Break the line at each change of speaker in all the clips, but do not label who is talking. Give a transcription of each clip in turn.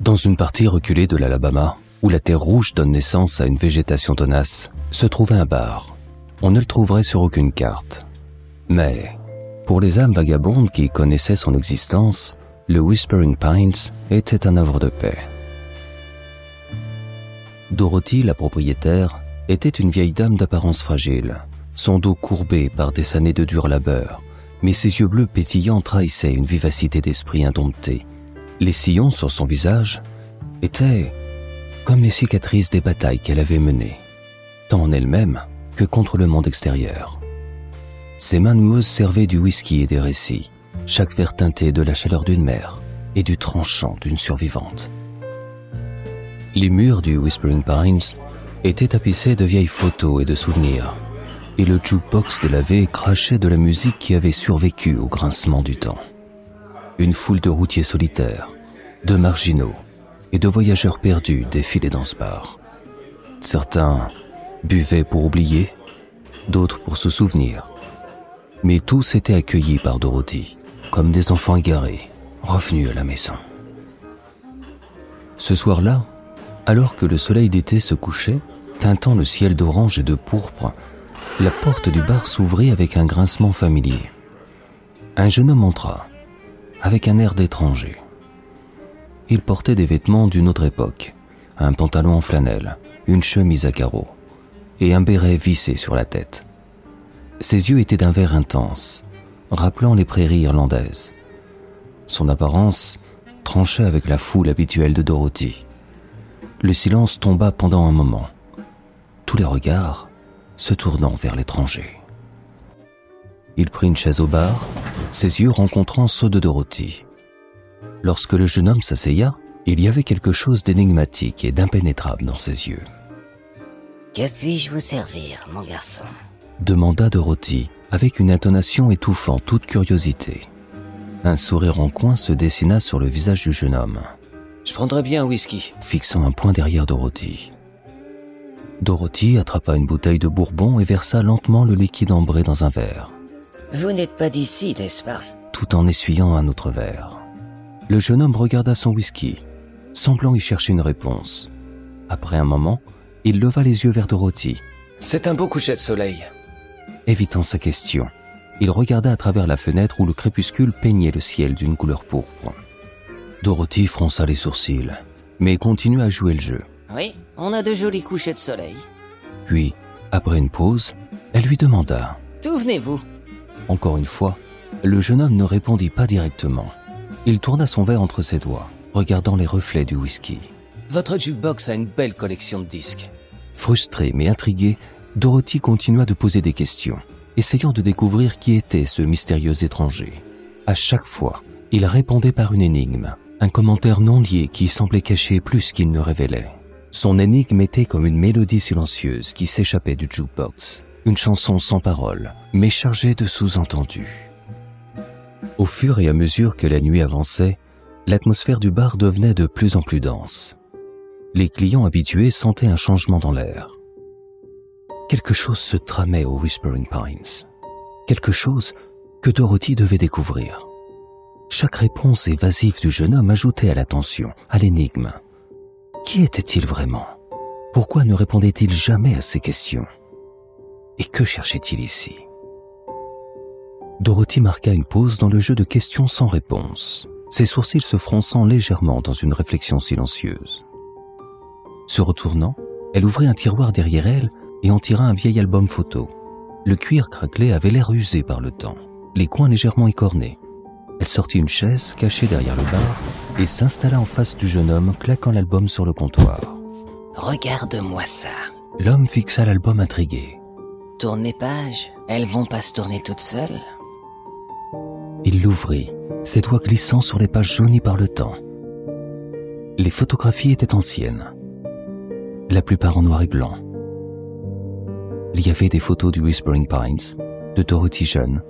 Dans une partie reculée de l'Alabama, où la terre rouge donne naissance à une végétation tenace, se trouvait un bar. On ne le trouverait sur aucune carte. Mais, pour les âmes vagabondes qui connaissaient son existence, le Whispering Pines était un havre de paix. Dorothy, la propriétaire, était une vieille dame d'apparence fragile, son dos courbé par des années de dur labeur, mais ses yeux bleus pétillants trahissaient une vivacité d'esprit indomptée. Les sillons sur son visage étaient comme les cicatrices des batailles qu'elle avait menées, tant en elle-même que contre le monde extérieur. Ses mains noueuses servaient du whisky et des récits, chaque verre teinté de la chaleur d'une mère et du tranchant d'une survivante. Les murs du Whispering Pines étaient tapissés de vieilles photos et de souvenirs, et le jukebox délavé crachait de la musique qui avait survécu au grincement du temps. Une foule de routiers solitaires, de marginaux et de voyageurs perdus défilaient dans ce bar. Certains buvaient pour oublier, d'autres pour se souvenir. Mais tous étaient accueillis par Dorothy, comme des enfants égarés, revenus à la maison. Ce soir-là, alors que le soleil d'été se couchait, teintant le ciel d'orange et de pourpre, la porte du bar s'ouvrit avec un grincement familier. Un jeune homme entra, avec un air d'étranger. Il portait des vêtements d'une autre époque, un pantalon en flanelle, une chemise à carreaux et un béret vissé sur la tête. Ses yeux étaient d'un vert intense, rappelant les prairies irlandaises. Son apparence tranchait avec la foule habituelle de Dorothy. Le silence tomba pendant un moment, tous les regards se tournant vers l'étranger. Il prit une chaise au bar, ses yeux rencontrant ceux de Dorothy. Lorsque le jeune homme s'asseya, il y avait quelque chose d'énigmatique et d'impénétrable dans ses yeux.
Que puis-je vous servir, mon garçon?
demanda Dorothy, avec une intonation étouffant toute curiosité. Un sourire en coin se dessina sur le visage du jeune homme.
Je prendrais bien un whisky.
Fixant un point derrière Dorothy. Dorothy attrapa une bouteille de bourbon et versa lentement le liquide ambré dans un verre.
Vous n'êtes pas d'ici, n'est-ce pas?
Tout en essuyant un autre verre. Le jeune homme regarda son whisky, semblant y chercher une réponse. Après un moment, il leva les yeux vers Dorothy.
C'est un beau coucher de soleil.
Évitant sa question, il regarda à travers la fenêtre où le crépuscule peignait le ciel d'une couleur pourpre. Dorothy fronça les sourcils, mais continua à jouer le jeu.
Oui, on a de jolis couchers de soleil.
Puis, après une pause, elle lui demanda.
D'où venez-vous?
Encore une fois, le jeune homme ne répondit pas directement. Il tourna son verre entre ses doigts, regardant les reflets du whisky.
Votre jukebox a une belle collection de disques.
Frustrée mais intriguée, Dorothy continua de poser des questions, essayant de découvrir qui était ce mystérieux étranger. À chaque fois, il répondait par une énigme, un commentaire non lié qui semblait cacher plus qu'il ne révélait. Son énigme était comme une mélodie silencieuse qui s'échappait du jukebox, une chanson sans parole, mais chargée de sous-entendus. Au fur et à mesure que la nuit avançait, l'atmosphère du bar devenait de plus en plus dense. Les clients habitués sentaient un changement dans l'air. Quelque chose se tramait au Whispering Pines. Quelque chose que Dorothy devait découvrir. Chaque réponse évasive du jeune homme ajoutait à la tension, à l'énigme. Qui était-il vraiment? Pourquoi ne répondait-il jamais à ces questions? Et que cherchait-il ici? Dorothy marqua une pause dans le jeu de questions sans réponse, ses sourcils se fronçant légèrement dans une réflexion silencieuse. Se retournant, elle ouvrit un tiroir derrière elle et en tira un vieil album photo. Le cuir craquelé avait l'air usé par le temps, les coins légèrement écornés. Elle sortit une chaise cachée derrière le bar et s'installa en face du jeune homme claquant l'album sur le comptoir.
Regarde-moi ça.
L'homme fixa l'album intrigué.
Tournez page, elles vont pas se tourner toutes seules.
Il l'ouvrit, ses doigts glissant sur les pages jaunies par le temps. Les photographies étaient anciennes, la plupart en noir et blanc. Il y avait des photos du Whispering Pines, de Dorothy jeune,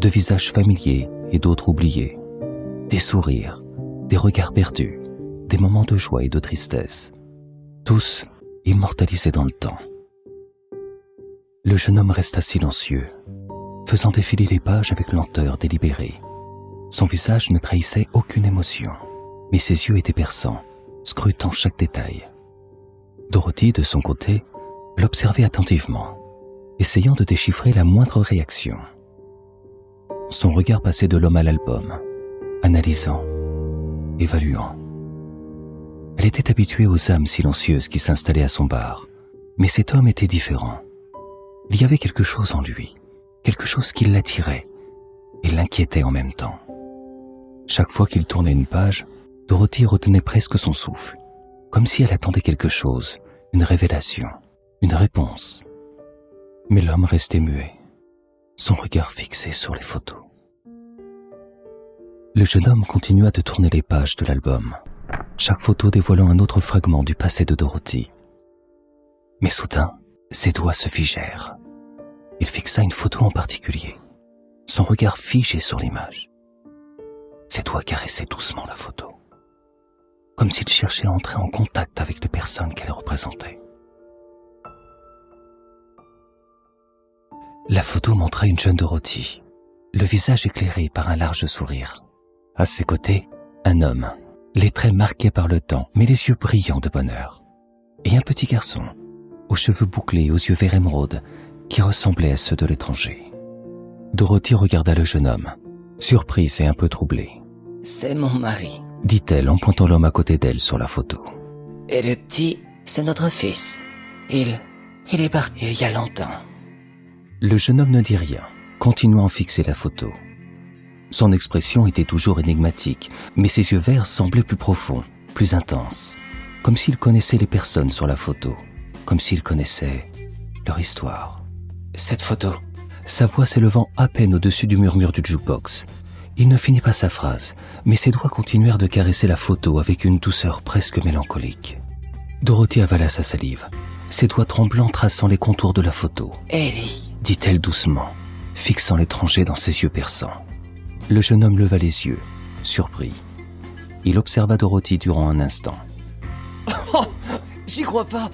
de visages familiers et d'autres oubliés, des sourires, des regards perdus, des moments de joie et de tristesse, tous immortalisés dans le temps. Le jeune homme resta silencieux, faisant défiler les pages avec lenteur délibérée. Son visage ne trahissait aucune émotion, mais ses yeux étaient perçants, scrutant chaque détail. Dorothy, de son côté, l'observait attentivement, essayant de déchiffrer la moindre réaction. Son regard passait de l'homme à l'album, analysant, évaluant. Elle était habituée aux âmes silencieuses qui s'installaient à son bar, mais cet homme était différent. Il y avait quelque chose en lui, quelque chose qui l'attirait et l'inquiétait en même temps. Chaque fois qu'il tournait une page, Dorothy retenait presque son souffle, comme si elle attendait quelque chose, une révélation, une réponse. Mais l'homme restait muet, son regard fixé sur les photos. Le jeune homme continua de tourner les pages de l'album, chaque photo dévoilant un autre fragment du passé de Dorothy. Mais soudain, ses doigts se figèrent. Il fixa une photo en particulier, son regard figé sur l'image. Ses doigts caressaient doucement la photo, comme s'il cherchait à entrer en contact avec les personnes qu'elle représentait. La photo montrait une jeune Dorothy, le visage éclairé par un large sourire. À ses côtés, un homme, les traits marqués par le temps, mais les yeux brillants de bonheur. Et un petit garçon, aux cheveux bouclés, aux yeux vert émeraude, qui ressemblait à ceux de l'étranger. Dorothy regarda le jeune homme, surprise et un peu troublée.
C'est mon mari.
Dit-elle en pointant l'homme à côté d'elle sur la photo.
Et le petit, c'est notre fils. Il... il est parti il y a longtemps.
Le jeune homme ne dit rien, continuant à fixer la photo. Son expression était toujours énigmatique, mais ses yeux verts semblaient plus profonds, plus intenses, comme s'il connaissait les personnes sur la photo, comme s'il connaissait leur histoire.
Cette photo.
Sa voix s'élevant à peine au-dessus du murmure du jukebox. Il ne finit pas sa phrase, mais ses doigts continuèrent de caresser la photo avec une douceur presque mélancolique. Dorothy avala sa salive, ses doigts tremblants traçant les contours de la photo.
Ellie
dit-elle doucement, fixant l'étranger dans ses yeux perçants. Le jeune homme leva les yeux, surpris. Il observa Dorothy durant un instant.
Oh, j'y crois pas.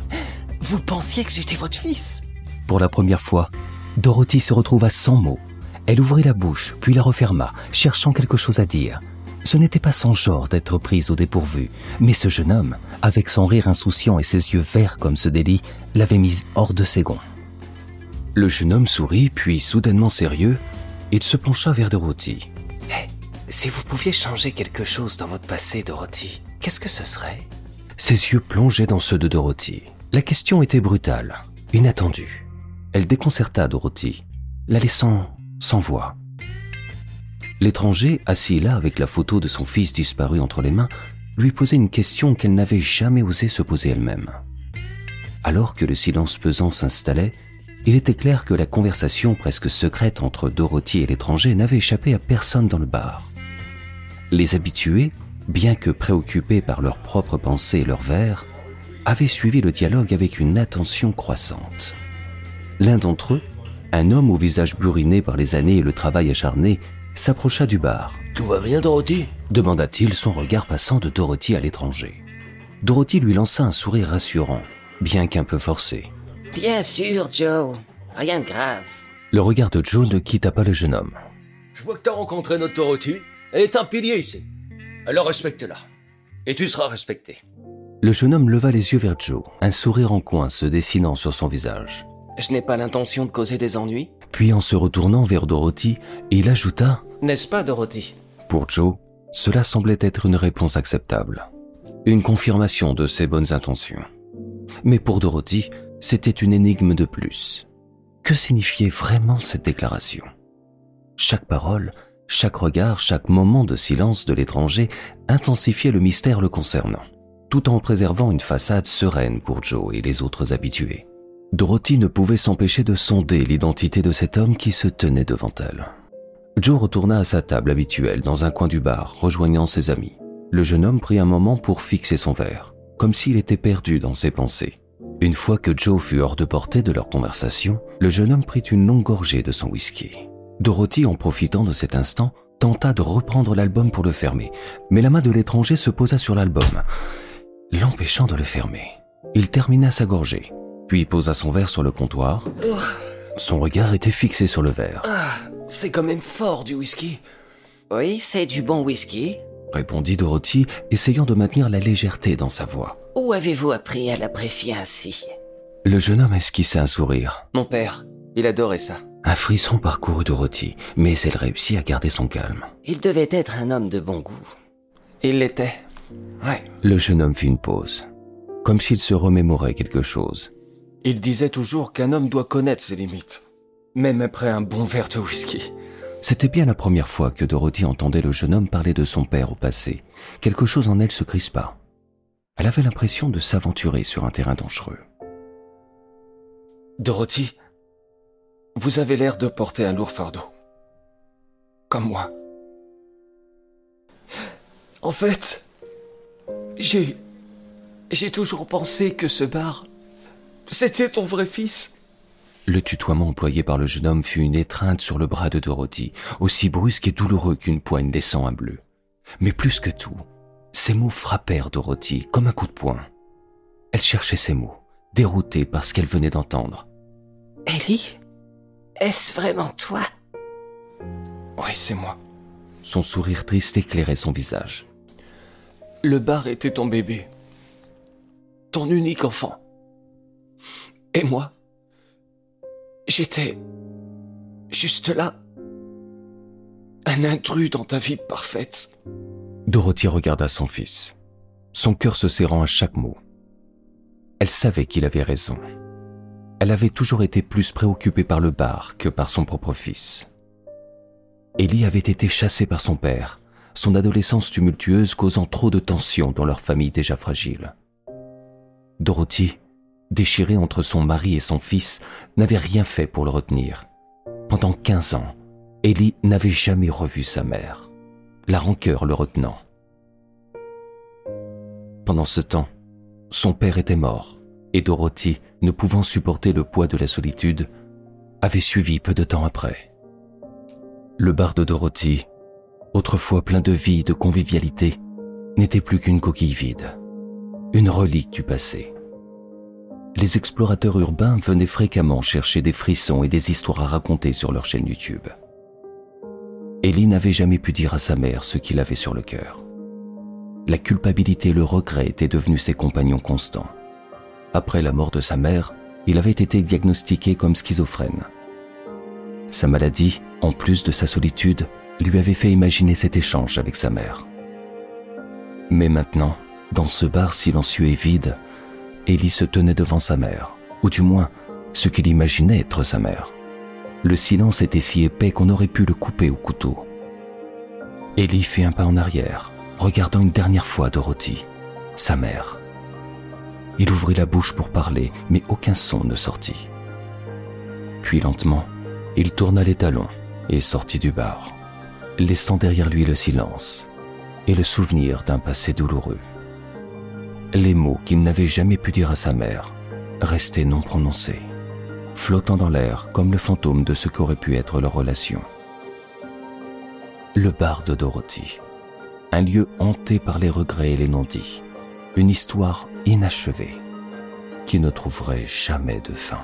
Vous pensiez que j'étais votre fils?
Pour la première fois, Dorothy se retrouva sans mots. Elle ouvrit la bouche, puis la referma, cherchant quelque chose à dire. Ce n'était pas son genre d'être prise au dépourvu, mais ce jeune homme, avec son rire insouciant et ses yeux verts comme ce délit, l'avait mise hors de ses gonds. Le jeune homme sourit, puis soudainement sérieux, il se pencha vers Dorothy.
Hé, si vous pouviez changer quelque chose dans votre passé, Dorothy, qu'est-ce que ce serait?
Ses yeux plongeaient dans ceux de Dorothy. La question était brutale, inattendue. Elle déconcerta Dorothy, la laissant sans voix. L'étranger, assis là avec la photo de son fils disparu entre les mains, lui posait une question qu'elle n'avait jamais osé se poser elle-même. Alors que le silence pesant s'installait, il était clair que la conversation presque secrète entre Dorothy et l'étranger n'avait échappé à personne dans le bar. Les habitués, bien que préoccupés par leurs propres pensées et leurs verres, avaient suivi le dialogue avec une attention croissante. L'un d'entre eux, un homme au visage buriné par les années et le travail acharné, s'approcha du bar.
Tout va bien, Dorothy?
demanda-t-il, son regard passant de Dorothy à l'étranger. Dorothy lui lança un sourire rassurant, bien qu'un peu forcé.
Bien sûr, Joe. Rien de grave.
Le regard de Joe ne quitta pas le jeune homme.
Je vois que t'as rencontré notre Dorothy. Elle est un pilier ici. Alors respecte-la. Et tu seras respecté.
Le jeune homme leva les yeux vers Joe, un sourire en coin se dessinant sur son visage.
Je n'ai pas l'intention de causer des ennuis.
Puis en se retournant vers Dorothy, il ajouta
N'est-ce pas, Dorothy?
Pour Joe, cela semblait être une réponse acceptable. Une confirmation de ses bonnes intentions. Mais pour Dorothy, c'était une énigme de plus. Que signifiait vraiment cette déclaration? Chaque parole, chaque regard, chaque moment de silence de l'étranger intensifiait le mystère le concernant, tout en préservant une façade sereine pour Joe et les autres habitués. Dorothy ne pouvait s'empêcher de sonder l'identité de cet homme qui se tenait devant elle. Joe retourna à sa table habituelle dans un coin du bar, rejoignant ses amis. Le jeune homme prit un moment pour fixer son verre, comme s'il était perdu dans ses pensées. Une fois que Joe fut hors de portée de leur conversation, le jeune homme prit une longue gorgée de son whisky. Dorothy, en profitant de cet instant, tenta de reprendre l'album pour le fermer, mais la main de l'étranger se posa sur l'album, l'empêchant de le fermer. Il termina sa gorgée, puis posa son verre sur le comptoir. Son regard était fixé sur le verre.
Ah, c'est quand même fort du whisky.
Oui, c'est du bon whisky.
répondit Dorothy, essayant de maintenir la légèreté dans sa voix.
Où avez-vous appris à l'apprécier ainsi?
Le jeune homme esquissa un sourire.
Mon père, il adorait ça.
Un frisson parcourut Dorothy, mais elle réussit à garder son calme.
Il devait être un homme de bon goût.
Il l'était. Ouais.
Le jeune homme fit une pause, comme s'il se remémorait quelque chose.
Il disait toujours qu'un homme doit connaître ses limites, même après un bon verre de whisky.
C'était bien la première fois que Dorothy entendait le jeune homme parler de son père au passé. Quelque chose en elle se crispa. Elle avait l'impression de s'aventurer sur un terrain dangereux.
Dorothy, vous avez l'air de porter un lourd fardeau. Comme moi. En fait, j'ai... J'ai toujours pensé que ce bar, c'était ton vrai fils.
Le tutoiement employé par le jeune homme fut une étreinte sur le bras de Dorothy, aussi brusque et douloureux qu'une poigne laissant un bleu. Mais plus que tout, ces mots frappèrent Dorothy comme un coup de poing. Elle cherchait ces mots, déroutée par ce qu'elle venait d'entendre.
Ellie Est-ce vraiment toi?
Oui, c'est moi.
Son sourire triste éclairait son visage.
Le bar était ton bébé. Ton unique enfant. Et moi, j'étais juste là. Un intrus dans ta vie parfaite.
Dorothy regarda son fils, son cœur se serrant à chaque mot. Elle savait qu'il avait raison. Elle avait toujours été plus préoccupée par le bar que par son propre fils. Ellie avait été chassée par son père, son adolescence tumultueuse causant trop de tensions dans leur famille déjà fragile. Dorothy, déchirée entre son mari et son fils, n'avait rien fait pour le retenir. Pendant 15 ans, Ellie n'avait jamais revu sa mère, la rancœur le retenant. Pendant ce temps, son père était mort, et Dorothy, ne pouvant supporter le poids de la solitude, avait suivi peu de temps après. Le bar de Dorothy autrefois plein de vie et de convivialité, n'était plus qu'une coquille vide, une relique du passé. Les explorateurs urbains venaient fréquemment chercher des frissons et des histoires à raconter sur leur chaîne YouTube. Ellie n'avait jamais pu dire à sa mère ce qu'il avait sur le cœur. La culpabilité et le regret étaient devenus ses compagnons constants. Après la mort de sa mère, il avait été diagnostiqué comme schizophrène. Sa maladie, en plus de sa solitude, lui avait fait imaginer cet échange avec sa mère. Mais maintenant, dans ce bar silencieux et vide, Ellie se tenait devant sa mère, ou du moins ce qu'il imaginait être sa mère. Le silence était si épais qu'on aurait pu le couper au couteau. Ellie fit un pas en arrière, regardant une dernière fois Dorothy, sa mère. Il ouvrit la bouche pour parler, mais aucun son ne sortit. Puis lentement, il tourna les talons et sortit du bar laissant derrière lui le silence et le souvenir d'un passé douloureux. Les mots qu'il n'avait jamais pu dire à sa mère restaient non prononcés, flottant dans l'air comme le fantôme de ce qu'aurait pu être leur relation. Le bar de Dorothy, un lieu hanté par les regrets et les non-dits, une histoire inachevée qui ne trouverait jamais de fin.